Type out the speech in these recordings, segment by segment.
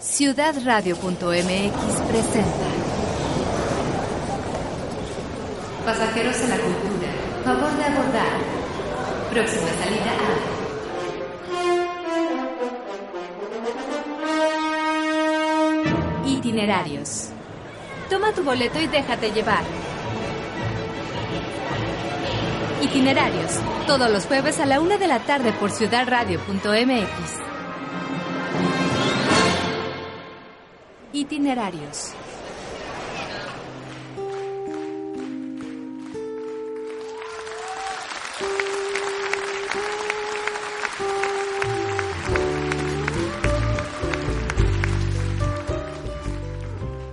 Ciudadradio.mx presenta Pasajeros en la cultura, favor de abordar. Próxima salida a Itinerarios. Toma tu boleto y déjate llevar. Itinerarios, todos los jueves a la una de la tarde por ciudadradio.mx. Itinerarios.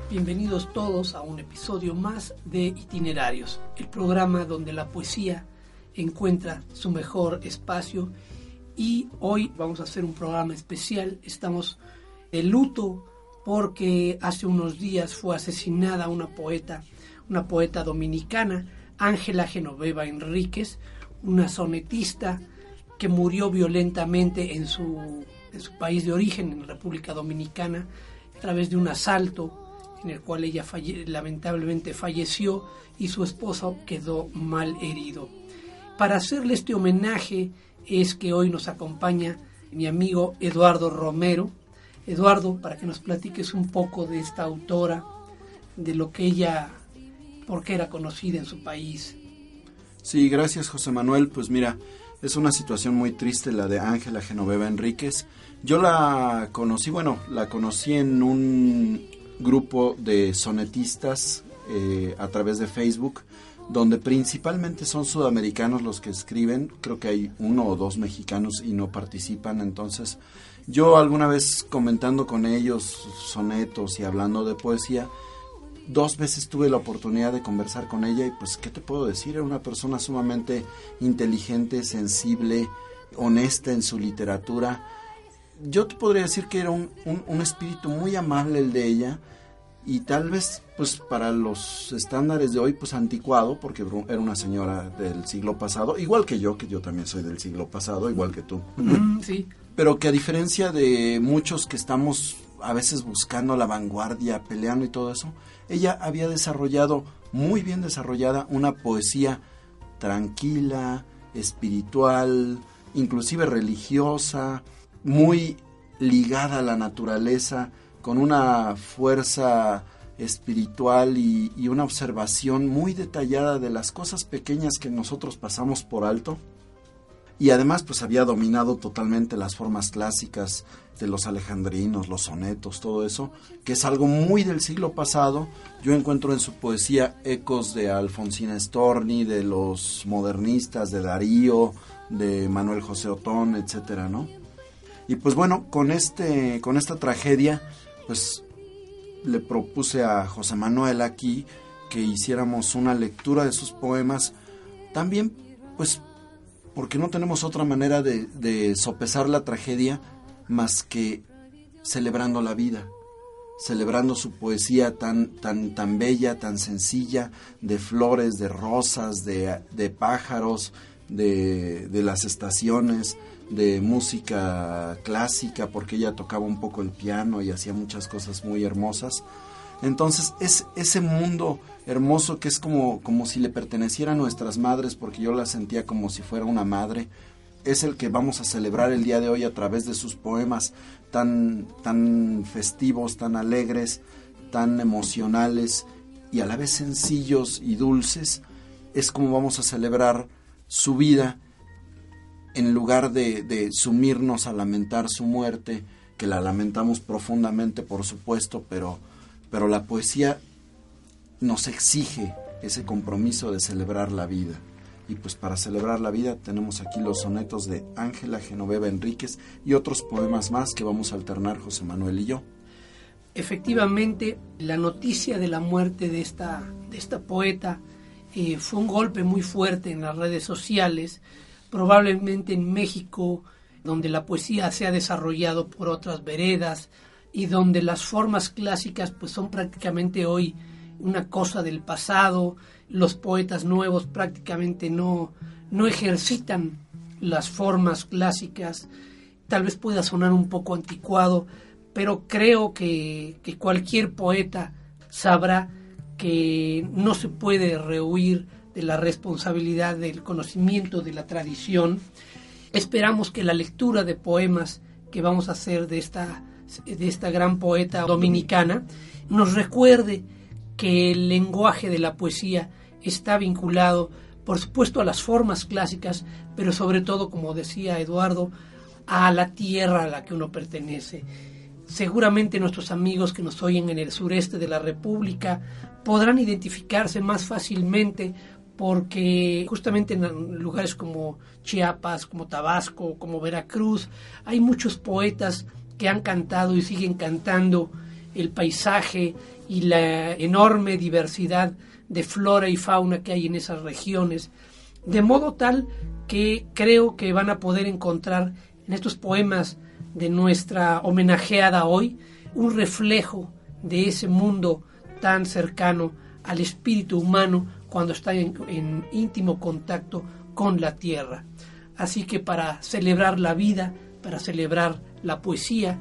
Bienvenidos todos a un episodio más de Itinerarios, el programa donde la poesía encuentra su mejor espacio y hoy vamos a hacer un programa especial. Estamos de luto porque hace unos días fue asesinada una poeta, una poeta dominicana, Ángela Genoveva Enríquez, una sonetista que murió violentamente en su, país de origen, en República Dominicana, a través de un asalto en el cual ella lamentablemente falleció y su esposo quedó mal herido. Para hacerle este homenaje es que hoy nos acompaña mi amigo Eduardo Romero. Eduardo, para que nos platiques un poco de esta autora, de lo que ella, por qué era conocida en su país. Sí, gracias José Manuel. Pues mira, es una situación muy triste la de Ángela Genoveva Enríquez. Yo la conocí, bueno, la conocí en un grupo de sonetistas eh, a través de Facebook donde principalmente son sudamericanos los que escriben, creo que hay uno o dos mexicanos y no participan, entonces yo alguna vez comentando con ellos sonetos y hablando de poesía, dos veces tuve la oportunidad de conversar con ella y pues, ¿qué te puedo decir? Era una persona sumamente inteligente, sensible, honesta en su literatura. Yo te podría decir que era un, un, un espíritu muy amable el de ella, y tal vez pues para los estándares de hoy pues anticuado porque era una señora del siglo pasado igual que yo que yo también soy del siglo pasado igual que tú sí pero que a diferencia de muchos que estamos a veces buscando la vanguardia peleando y todo eso ella había desarrollado muy bien desarrollada una poesía tranquila espiritual inclusive religiosa muy ligada a la naturaleza con una fuerza espiritual y, y, una observación muy detallada de las cosas pequeñas que nosotros pasamos por alto. Y además pues había dominado totalmente las formas clásicas de los alejandrinos, los sonetos, todo eso, que es algo muy del siglo pasado. Yo encuentro en su poesía ecos de Alfonsina Storni, de los modernistas, de Darío, de Manuel José Otón, etcétera, ¿no? Y pues bueno, con este con esta tragedia pues le propuse a José Manuel aquí que hiciéramos una lectura de sus poemas, también pues porque no tenemos otra manera de, sopesar la tragedia más que celebrando la vida, celebrando su poesía tan, tan, tan bella, tan sencilla, de flores, de rosas, de, de pájaros, de, de las estaciones, de música clásica porque ella tocaba un poco el piano y hacía muchas cosas muy hermosas. Entonces es ese mundo hermoso que es como, como si le perteneciera a nuestras madres porque yo la sentía como si fuera una madre. Es el que vamos a celebrar el día de hoy a través de sus poemas tan, tan festivos, tan alegres, tan emocionales y a la vez sencillos y dulces. Es como vamos a celebrar su vida en lugar de, de, sumirnos a lamentar su muerte, que la lamentamos profundamente, por supuesto, pero, pero la poesía nos exige ese compromiso de celebrar la vida. Y pues para celebrar la vida tenemos aquí los sonetos de Ángela Genoveva Enríquez y otros poemas más que vamos a alternar José Manuel y yo. Efectivamente, la noticia de la muerte de esta, de esta poeta eh, fue un golpe muy fuerte en las redes sociales, probablemente en México, donde la poesía se ha desarrollado por otras veredas y donde las formas clásicas pues son prácticamente hoy una cosa del pasado, los poetas nuevos prácticamente no, no ejercitan las formas clásicas, tal vez pueda sonar un poco anticuado, pero creo que, que cualquier poeta sabrá que no se puede rehuir de la responsabilidad del conocimiento de la tradición. Esperamos que la lectura de poemas que vamos a hacer de esta, de esta gran poeta dominicana nos recuerde que el lenguaje de la poesía está vinculado, por supuesto, a las formas clásicas, pero sobre todo, como decía Eduardo, a la tierra a la que uno pertenece. Seguramente nuestros amigos que nos oyen en el sureste de la República podrán identificarse más fácilmente porque justamente en lugares como Chiapas, como Tabasco, como Veracruz, hay muchos poetas que han cantado y siguen cantando el paisaje y la enorme diversidad de flora y fauna que hay en esas regiones, de modo tal que creo que van a poder encontrar en estos poemas de nuestra homenajeada hoy un reflejo de ese mundo tan cercano al espíritu humano cuando está en, íntimo contacto con la tierra. Así que para celebrar la vida, para celebrar la poesía,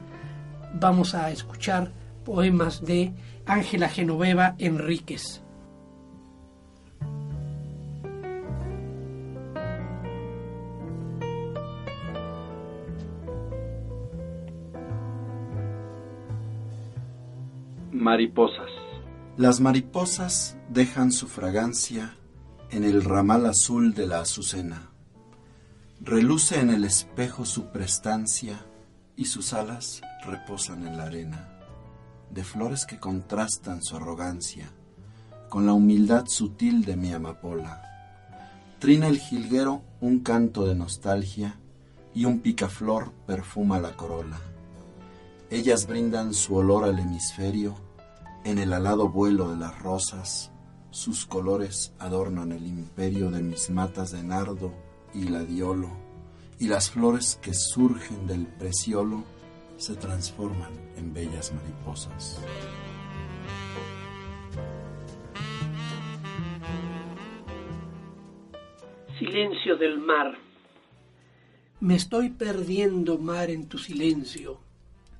vamos a escuchar poemas de Ángela Genoveva Enríquez. Mariposas. Las mariposas dejan su fragancia en el ramal azul de la azucena. Reluce en el espejo su prestancia y sus alas reposan en la arena, de flores que contrastan su arrogancia con la humildad sutil de mi amapola. Trina el jilguero un canto de nostalgia y un picaflor perfuma la corola. Ellas brindan su olor al hemisferio en el alado vuelo de las rosas, sus colores adornan el imperio de mis matas de nardo y gladiolo, y las flores que surgen del preciolo se transforman en bellas mariposas. Silencio del mar. Me estoy perdiendo, mar, en tu silencio.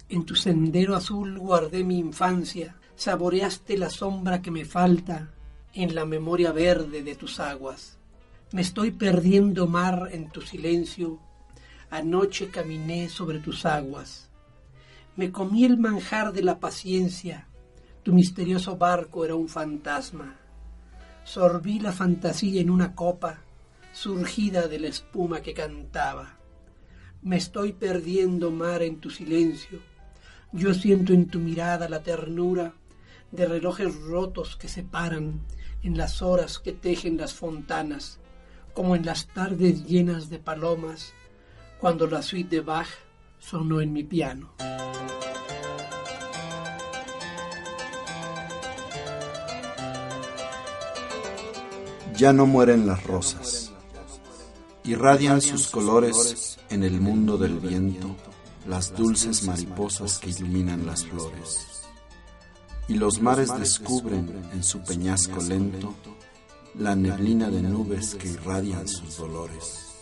En tu sendero azul guardé mi infancia saboreaste la sombra que me falta en la memoria verde de tus aguas. Me estoy perdiendo mar en tu silencio, anoche caminé sobre tus aguas. Me comí el manjar de la paciencia, tu misterioso barco era un fantasma. Sorbí la fantasía en una copa, surgida de la espuma que cantaba. Me estoy perdiendo mar en tu silencio, yo siento en tu mirada la ternura de relojes rotos que se paran en las horas que tejen las fontanas, como en las tardes llenas de palomas, cuando la suite de Bach sonó en mi piano. Ya no mueren las rosas, irradian sus colores en el mundo del viento las dulces mariposas que iluminan las flores y los mares descubren en su peñasco lento la neblina de nubes que irradian sus dolores.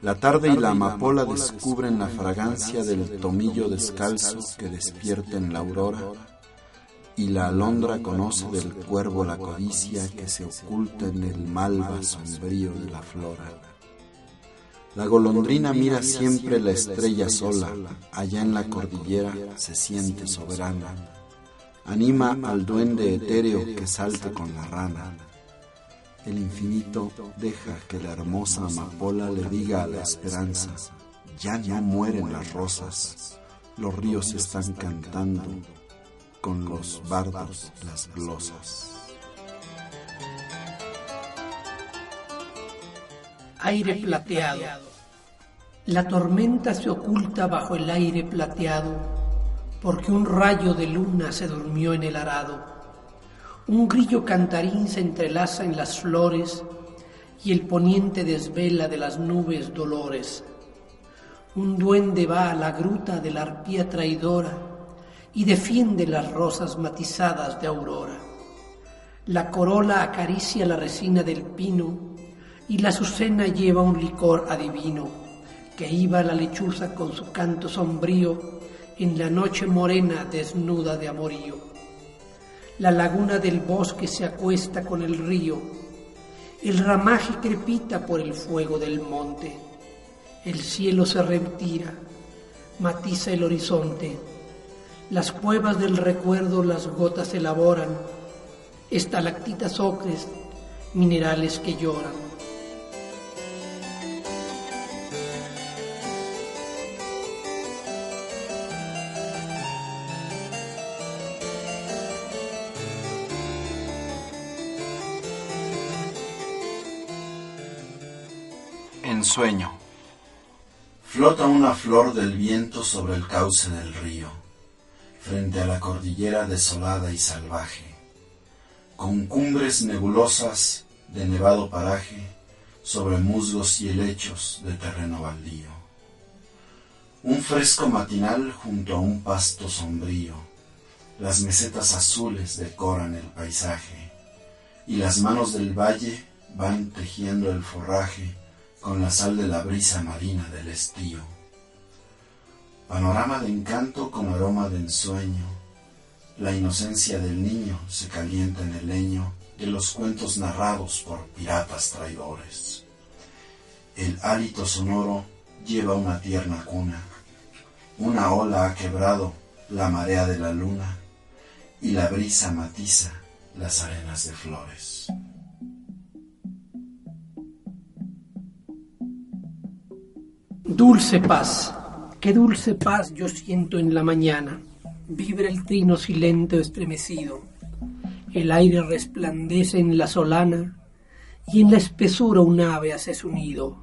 La tarde y la amapola descubren la fragancia del tomillo descalzo que despierta en la aurora, y la alondra conoce del cuervo la codicia que se oculta en el malva sombrío de la flora. La golondrina mira siempre la estrella sola, allá en la cordillera se siente soberana. anima al duende etéreo que salte con la rana. El infinito deja que la hermosa amapola le diga a la esperanza, ya no mueren las rosas, los ríos están cantando con los bardos las glosas. Aire plateado. La tormenta se oculta bajo el aire plateado porque un rayo de luna se durmió en el arado. Un grillo cantarín se entrelaza en las flores y el poniente desvela de las nubes dolores. Un duende va a la gruta de la arpía traidora y defiende las rosas matizadas de aurora. La corola acaricia la resina del pino y la azucena lleva un licor adivino que iba la lechuza con su canto sombrío en la noche morena desnuda de amorío. La laguna del bosque se acuesta con el río, el ramaje crepita por el fuego del monte, el cielo se retira, matiza el horizonte, las cuevas del recuerdo las gotas elaboran, estalactitas ocres, minerales que lloran. Flota una flor del viento sobre el cauce del río, frente a la cordillera desolada y salvaje, con cumbres nebulosas de nevado paraje sobre musgos y helechos de terreno baldío. Un fresco matinal junto a un pasto sombrío, las mesetas azules decoran el paisaje, y las manos del valle van tejiendo el forraje con la sal de la brisa marina del estío. Panorama de encanto con aroma de ensueño, la inocencia del niño se calienta en el leño de los cuentos narrados por piratas traidores. El hálito sonoro lleva una tierna cuna, una ola ha quebrado la marea de la luna y la brisa matiza las arenas de flores. Dulce paz, qué dulce paz yo siento en la mañana. Vibra el trino silente estremecido. El aire resplandece en la solana y en la espesura un ave hace su nido.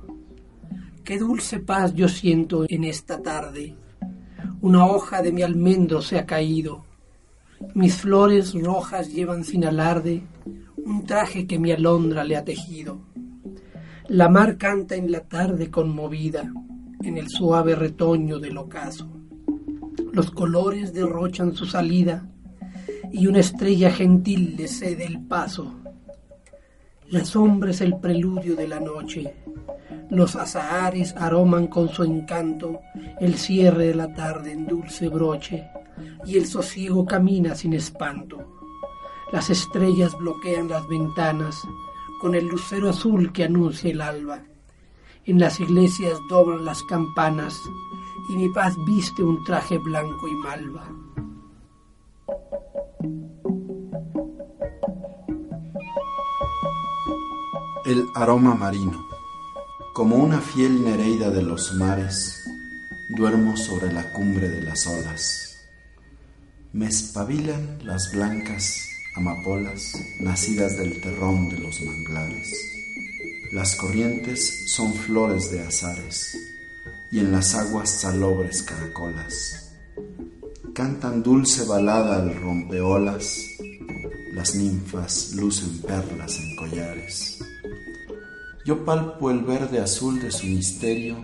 Qué dulce paz yo siento en esta tarde. Una hoja de mi almendro se ha caído. Mis flores rojas llevan sin alarde un traje que mi alondra le ha tejido. La mar canta en la tarde conmovida en el suave retoño del ocaso. Los colores derrochan su salida y una estrella gentil le cede el paso. La sombra es el preludio de la noche. Los azahares aroman con su encanto el cierre de la tarde en dulce broche y el sosiego camina sin espanto. Las estrellas bloquean las ventanas con el lucero azul que anuncia el alba en las iglesias doblan las campanas y mi paz viste un traje blanco y malva. El aroma marino. Como una fiel nereida de los mares, duermo sobre la cumbre de las olas. Me espabilan las blancas amapolas nacidas del terrón de los manglares las corrientes son flores de azares y en las aguas salobres caracolas. Cantan dulce balada al rompeolas, las ninfas lucen perlas en collares. Yo palpo el verde azul de su misterio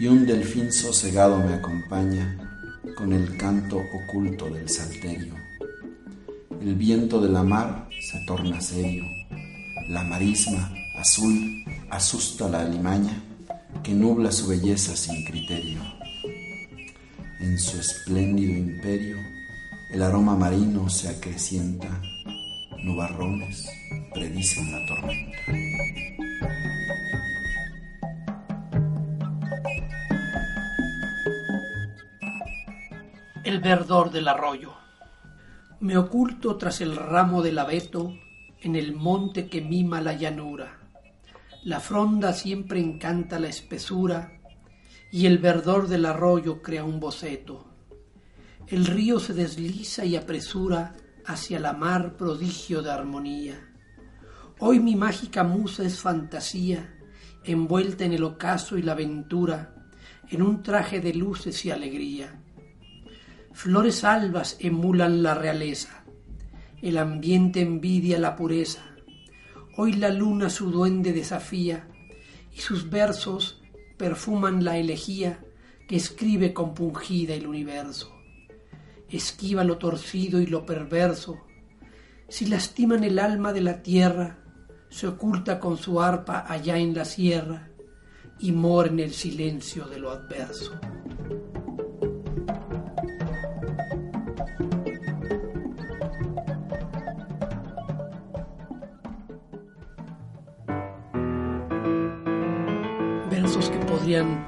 y un delfín sosegado me acompaña con el canto oculto del salterio. El viento de la mar se torna serio, la marisma azul asusta la alimaña que nubla su belleza sin criterio. En su espléndido imperio el aroma marino se acrecienta, nubarrones predicen la tormenta. El verdor del arroyo. Me oculto tras el ramo del abeto en el monte que mima la llanura la fronda siempre encanta la espesura y el verdor del arroyo crea un boceto. El río se desliza y apresura hacia la mar prodigio de armonía. Hoy mi mágica musa es fantasía, envuelta en el ocaso y la aventura, en un traje de luces y alegría. Flores albas emulan la realeza, el ambiente envidia la pureza, Hoy la luna su duende desafía y sus versos perfuman la elegía que escribe compungida el universo. Esquiva lo torcido y lo perverso. Si lastiman el alma de la tierra, se oculta con su arpa allá en la sierra y mora en el silencio de lo adverso. Podrían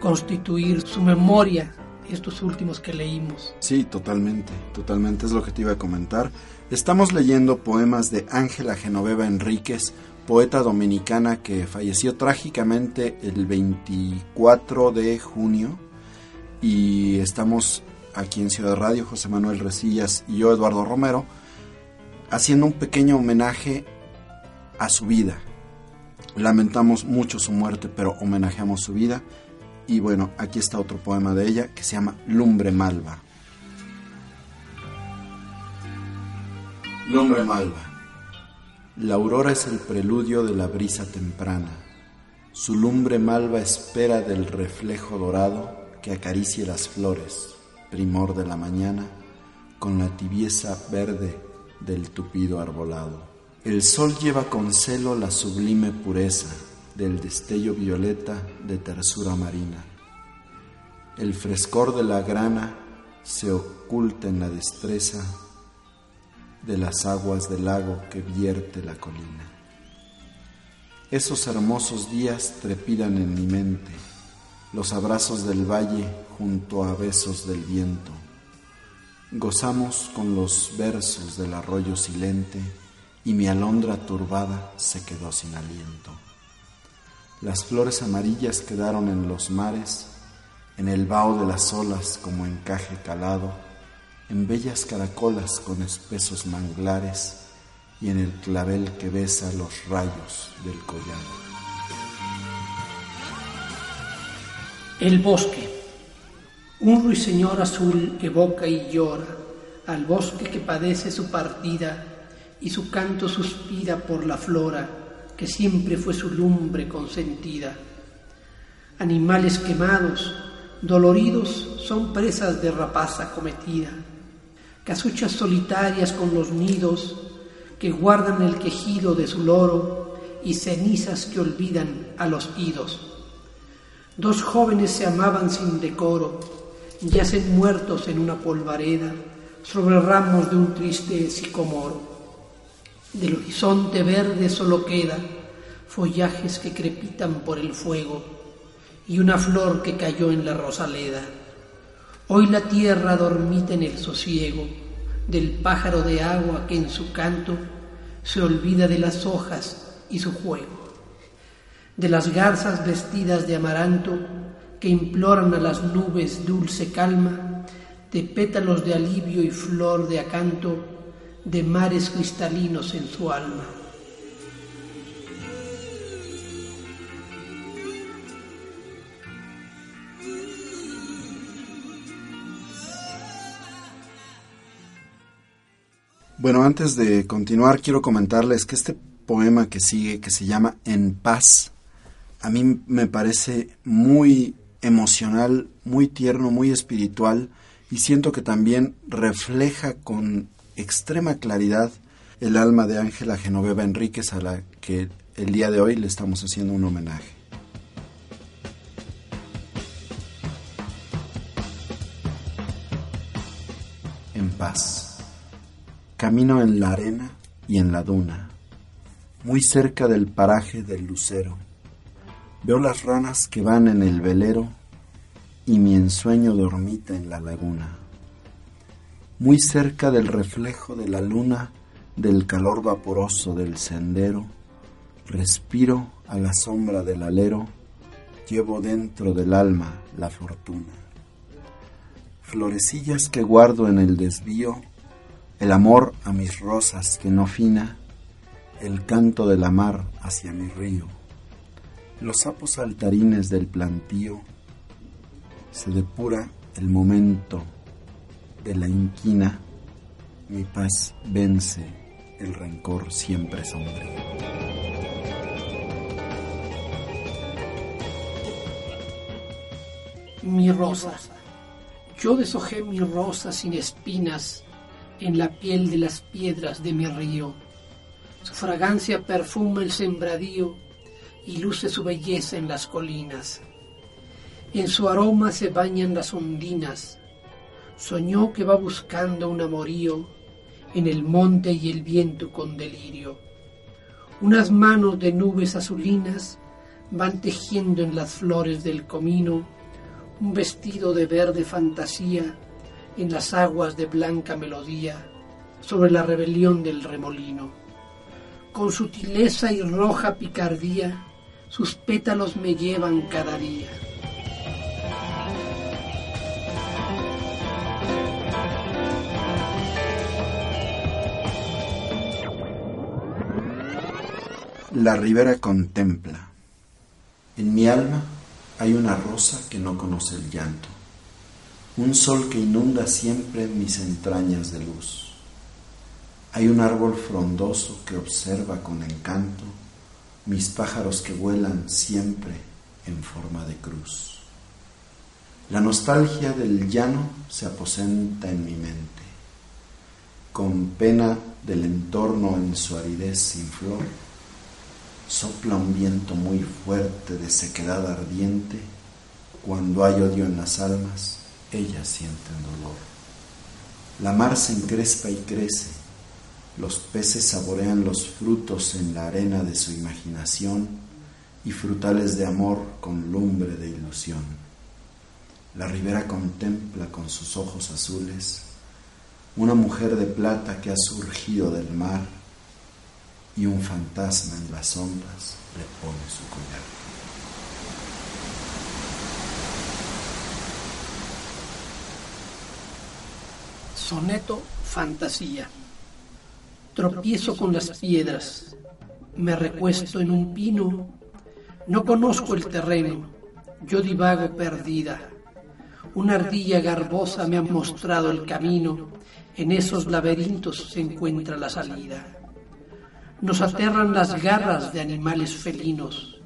constituir su memoria estos últimos que leímos. Sí, totalmente, totalmente es lo que te iba a comentar. Estamos leyendo poemas de Ángela Genoveva Enríquez, poeta dominicana que falleció trágicamente el 24 de junio y estamos aquí en Ciudad Radio, José Manuel Resillas y yo, Eduardo Romero, haciendo un pequeño homenaje a su vida. Lamentamos mucho su muerte, pero homenajeamos su vida. Y bueno, aquí está otro poema de ella que se llama Lumbre Malva. Lumbre Malva. La aurora es el preludio de la brisa temprana. Su lumbre malva espera del reflejo dorado que acaricie las flores, primor de la mañana, con la tibieza verde del tupido arbolado. El sol lleva con celo la sublime pureza del destello violeta de tersura marina. El frescor de la grana se oculta en la destreza de las aguas del lago que vierte la colina. Esos hermosos días trepidan en mi mente, los abrazos del valle junto a besos del viento. Gozamos con los versos del arroyo silente y mi alondra turbada se quedó sin aliento. Las flores amarillas quedaron en los mares, en el vaho de las olas como encaje calado, en bellas caracolas con espesos manglares y en el clavel que besa los rayos del collado. El bosque. Un ruiseñor azul evoca y llora al bosque que padece su partida y su canto suspira por la flora que siempre fue su lumbre consentida. Animales quemados, doloridos, son presas de rapaza cometida casuchas solitarias con los nidos que guardan el quejido de su loro y cenizas que olvidan a los idos. Dos jóvenes se amaban sin decoro, yacen muertos en una polvareda sobre ramos de un triste sicomoro. Del horizonte verde solo queda follajes que crepitan por el fuego y una flor que cayó en la rosaleda. Hoy la tierra dormita en el sosiego del pájaro de agua que en su canto se olvida de las hojas y su juego, de las garzas vestidas de amaranto que imploran a las nubes dulce calma, de pétalos de alivio y flor de acanto, de mares cristalinos en su alma. Bueno, antes de continuar, quiero comentarles que este poema que sigue, que se llama En paz, a mí me parece muy emocional, muy tierno, muy espiritual y siento que también refleja con extrema claridad el alma de Ángela Genoveva Enríquez a la que el día de hoy le estamos haciendo un homenaje. En paz. Camino en la arena y en la duna, muy cerca del paraje del lucero. Veo las ranas que van en el velero y mi ensueño dormita en la laguna. Muy cerca del reflejo de la luna, del calor vaporoso del sendero, respiro a la sombra del alero, llevo dentro del alma la fortuna. Florecillas que guardo en el desvío, el amor a mis rosas que no fina, el canto de la mar hacia mi río, los sapos saltarines del plantío, se depura el momento de la inquina, mi paz vence el rencor siempre sombrío. Mi rosa, yo deshojé mi rosa sin espinas, en la piel de las piedras de mi río. Su fragancia perfuma el sembradío y luce su belleza en las colinas. En su aroma se bañan las ondinas. Soñó que va buscando un amorío en el monte y el viento con delirio. Unas manos de nubes azulinas van tejiendo en las flores del comino un vestido de verde fantasía en las aguas de blanca melodía sobre la rebelión del remolino. Con sutileza y roja picardía, sus pétalos me llevan cada día. La ribera contempla. En mi alma hay una rosa que no conoce el llanto, un sol que inunda siempre mis entrañas de luz. Hay un árbol frondoso que observa con encanto mis pájaros que vuelan siempre en forma de cruz. La nostalgia del llano se aposenta en mi mente. Con pena del entorno en su aridez sin flor, Sopla un viento muy fuerte de sequedad ardiente. Cuando hay odio en las almas, ellas sienten dolor. La mar se encrespa y crece. Los peces saborean los frutos en la arena de su imaginación y frutales de amor con lumbre de ilusión. La ribera contempla con sus ojos azules una mujer de plata que ha surgido del mar y un fantasma en las sombras le pone su collar. Soneto Fantasía. Tropiezo con las piedras, me recuesto en un pino, no conozco el terreno, yo divago perdida. Una ardilla garbosa me ha mostrado el camino, en esos laberintos se encuentra la salida. Nos aterran las garras de animales felinos.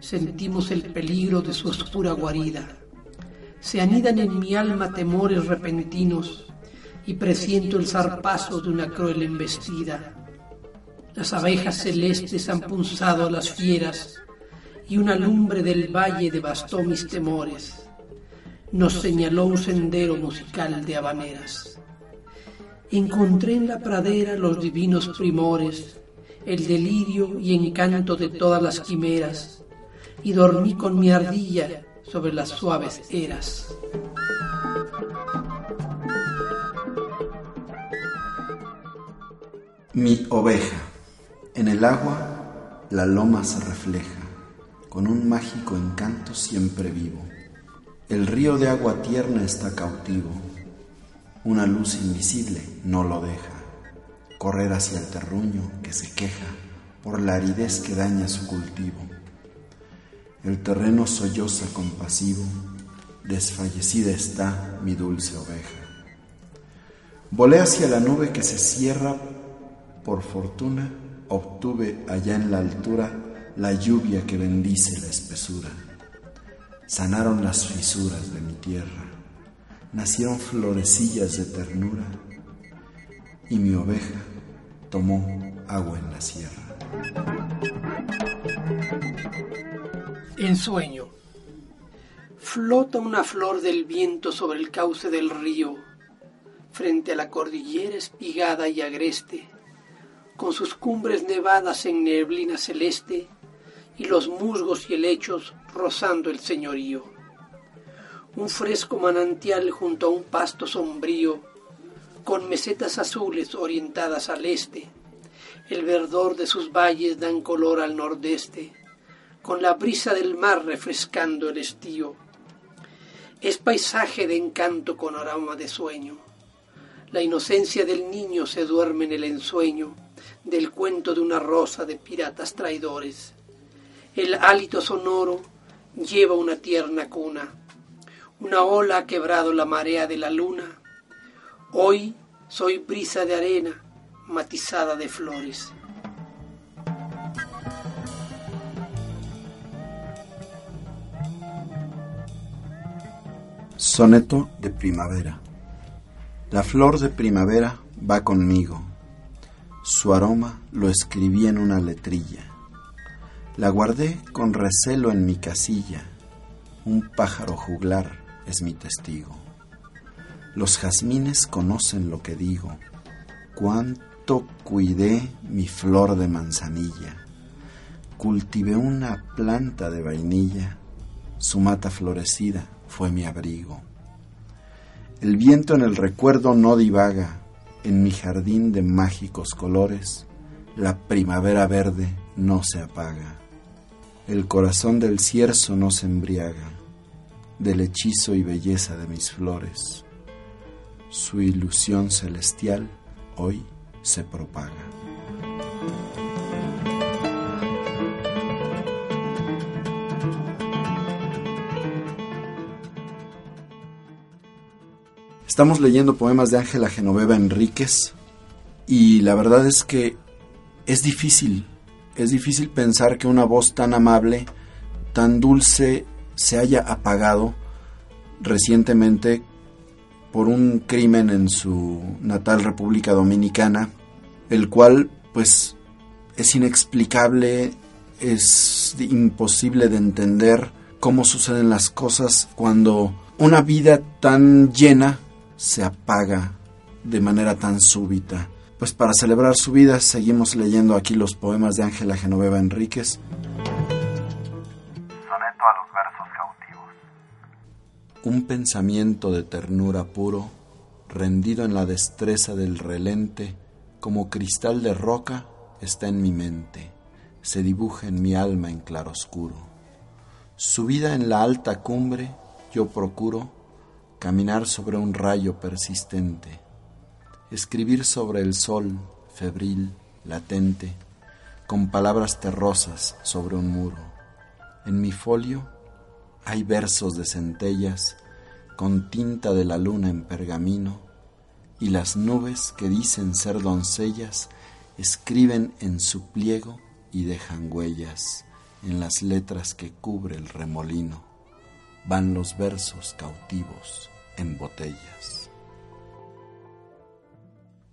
Sentimos el peligro de su oscura guarida. Se anidan en mi alma temores repentinos y presiento el zarpazo de una cruel embestida. Las abejas celestes han punzado a las fieras y una lumbre del valle devastó mis temores. Nos señaló un sendero musical de habaneras. Encontré en la pradera los divinos primores el delirio y encanto de todas las quimeras, y dormí con mi ardilla sobre las suaves eras. Mi oveja. En el agua la loma se refleja, con un mágico encanto siempre vivo. El río de agua tierna está cautivo, una luz invisible no lo deja correr hacia el terruño que se queja por la aridez que daña su cultivo. El terreno solloza compasivo, desfallecida está mi dulce oveja. Volé hacia la nube que se cierra, por fortuna obtuve allá en la altura la lluvia que bendice la espesura. Sanaron las fisuras de mi tierra, nacieron florecillas de ternura y mi oveja tomó agua en la sierra. En sueño. Flota una flor del viento sobre el cauce del río, frente a la cordillera espigada y agreste, con sus cumbres nevadas en neblina celeste y los musgos y helechos rozando el señorío. Un fresco manantial junto a un pasto sombrío con mesetas azules orientadas al este. El verdor de sus valles dan color al nordeste, con la brisa del mar refrescando el estío. Es paisaje de encanto con aroma de sueño. La inocencia del niño se duerme en el ensueño del cuento de una rosa de piratas traidores. El hálito sonoro lleva una tierna cuna. Una ola ha quebrado la marea de la luna Hoy soy brisa de arena matizada de flores. Soneto de primavera. La flor de primavera va conmigo. Su aroma lo escribí en una letrilla. La guardé con recelo en mi casilla. Un pájaro juglar es mi testigo. Los jazmines conocen lo que digo, cuánto cuidé mi flor de manzanilla. cultivé una planta de vainilla, su mata florecida fue mi abrigo. El viento en el recuerdo no divaga, en mi jardín de mágicos colores, la primavera verde no se apaga. El corazón del cierzo no se embriaga del hechizo y belleza de mis flores. Su ilusión celestial hoy se propaga. Estamos leyendo poemas de Ángela Genoveva Enríquez y la verdad es que es difícil, es difícil pensar que una voz tan amable, tan dulce, se haya apagado recientemente por un crimen en su natal República Dominicana, el cual pues es inexplicable, es imposible de entender cómo suceden las cosas cuando una vida tan llena se apaga de manera tan súbita. Pues para celebrar su vida seguimos leyendo aquí los poemas de Ángela Genoveva Enríquez. Un pensamiento de ternura puro, rendido en la destreza del relente, como cristal de roca, está en mi mente, se dibuja en mi alma en claroscuro. Subida en la alta cumbre, yo procuro caminar sobre un rayo persistente, escribir sobre el sol febril, latente, con palabras terrosas sobre un muro. En mi folio hay versos de centellas con tinta de la luna en pergamino, y las nubes que dicen ser doncellas escriben en su pliego y dejan huellas en las letras que cubre el remolino. Van los versos cautivos en botellas.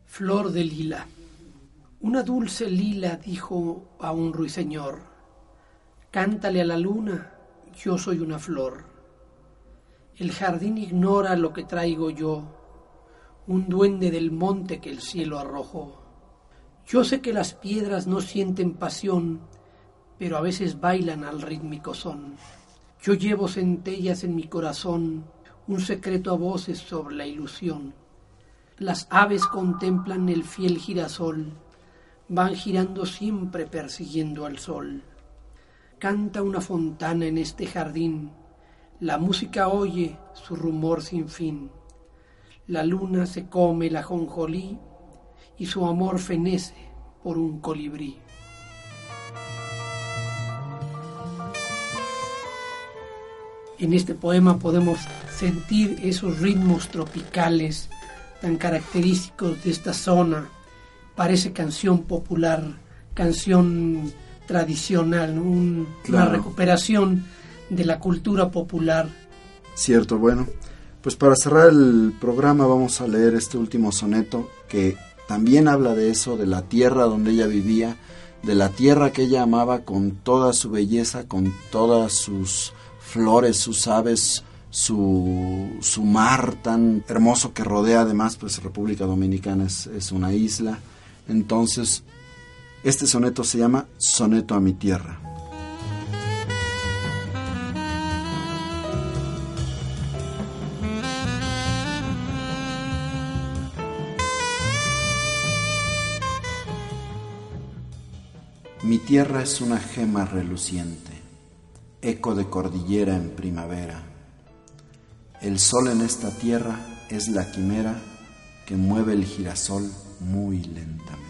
Flor de lila. Una dulce lila dijo a un ruiseñor, Cántale a la luna, yo soy una flor. El jardín ignora lo que traigo yo, un duende del monte que el cielo arrojó. Yo sé que las piedras no sienten pasión, pero a veces bailan al rítmico son. Yo llevo centellas en mi corazón, un secreto a voces sobre la ilusión. Las aves contemplan el fiel girasol, van girando siempre persiguiendo al sol. Canta una fontana en este jardín, la música oye su rumor sin fin. La luna se come la jonjolí y su amor fenece por un colibrí. En este poema podemos sentir esos ritmos tropicales tan característicos de esta zona. Parece canción popular, canción tradicional, un, una recuperación de la cultura popular. Cierto, bueno, pues para cerrar el programa vamos a leer este último soneto que también habla de eso, de la tierra donde ella vivía, de la tierra que ella amaba con toda su belleza, con todas sus flores, sus aves, su, su mar tan hermoso que rodea además, pues República Dominicana es, es una isla. Entonces, este soneto se llama Soneto a mi tierra. Mi tierra es una gema reluciente, eco de cordillera en primavera. El sol en esta tierra es la quimera que mueve el girasol muy lentamente.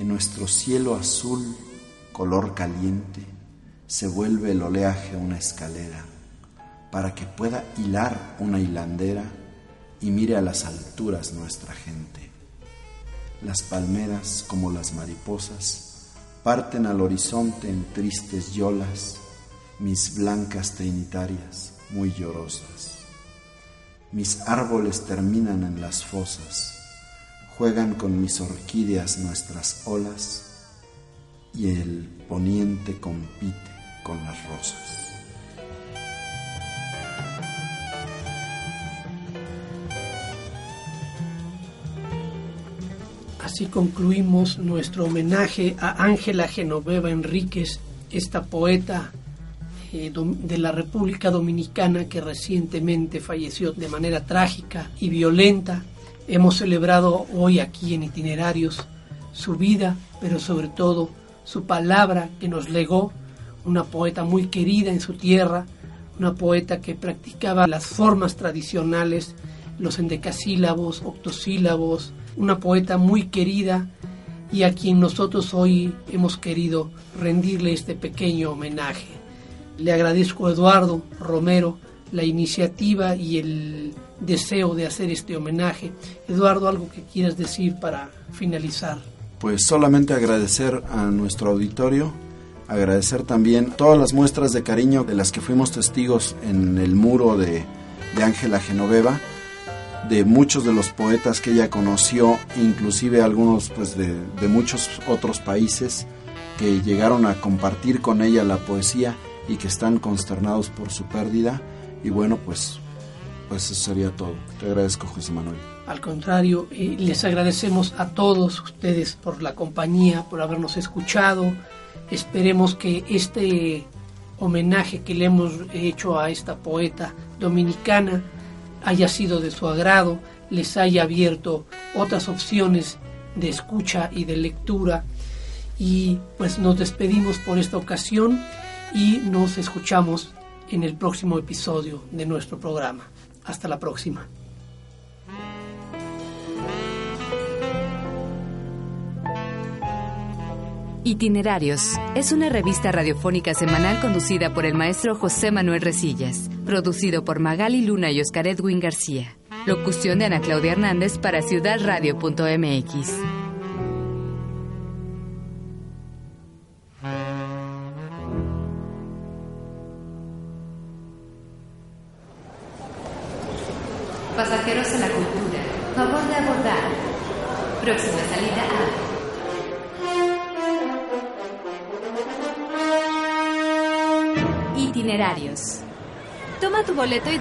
En nuestro cielo azul, color caliente, se vuelve el oleaje una escalera para que pueda hilar una hilandera y mire a las alturas nuestra gente. Las palmeras, como las mariposas, parten al horizonte en tristes yolas, mis blancas trinitarias muy llorosas. Mis árboles terminan en las fosas, juegan con mis orquídeas nuestras olas y el poniente compite con las rosas. Así concluimos nuestro homenaje a Ángela Genoveva Enríquez, esta poeta eh, de la República Dominicana que recientemente falleció de manera trágica y violenta. Hemos celebrado hoy aquí en itinerarios su vida, pero sobre todo su palabra que nos legó, una poeta muy querida en su tierra, una poeta que practicaba las formas tradicionales, los endecasílabos, octosílabos, una poeta muy querida y a quien nosotros hoy hemos querido rendirle este pequeño homenaje. Le agradezco a Eduardo Romero la iniciativa y el deseo de hacer este homenaje. Eduardo, algo que quieras decir para finalizar. Pues solamente agradecer a nuestro auditorio, agradecer también todas las muestras de cariño de las que fuimos testigos en el muro de Ángela Genoveva de muchos de los poetas que ella conoció, inclusive algunos pues de, muchos otros países que llegaron a compartir con ella la poesía y que están consternados por su pérdida. Y bueno, pues, pues eso sería todo. Te agradezco, José Manuel. Al contrario, eh, les agradecemos a todos ustedes por la compañía, por habernos escuchado. Esperemos que este homenaje que le hemos hecho a esta poeta dominicana haya sido de su agrado, les haya abierto otras opciones de escucha y de lectura. Y pues nos despedimos por esta ocasión y nos escuchamos en el próximo episodio de nuestro programa. Hasta la próxima. Itinerarios es una revista radiofónica semanal conducida por el maestro José Manuel Resillas, producido por Magali Luna y Oscar Edwin García. Locución de Ana Claudia Hernández para ciudadradio.mx.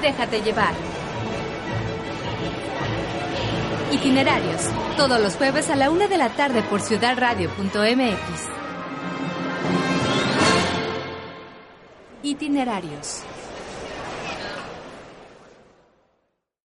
déjate llevar. Itinerarios. Todos los jueves a la una de la tarde por ciudadradio.mx. Itinerarios.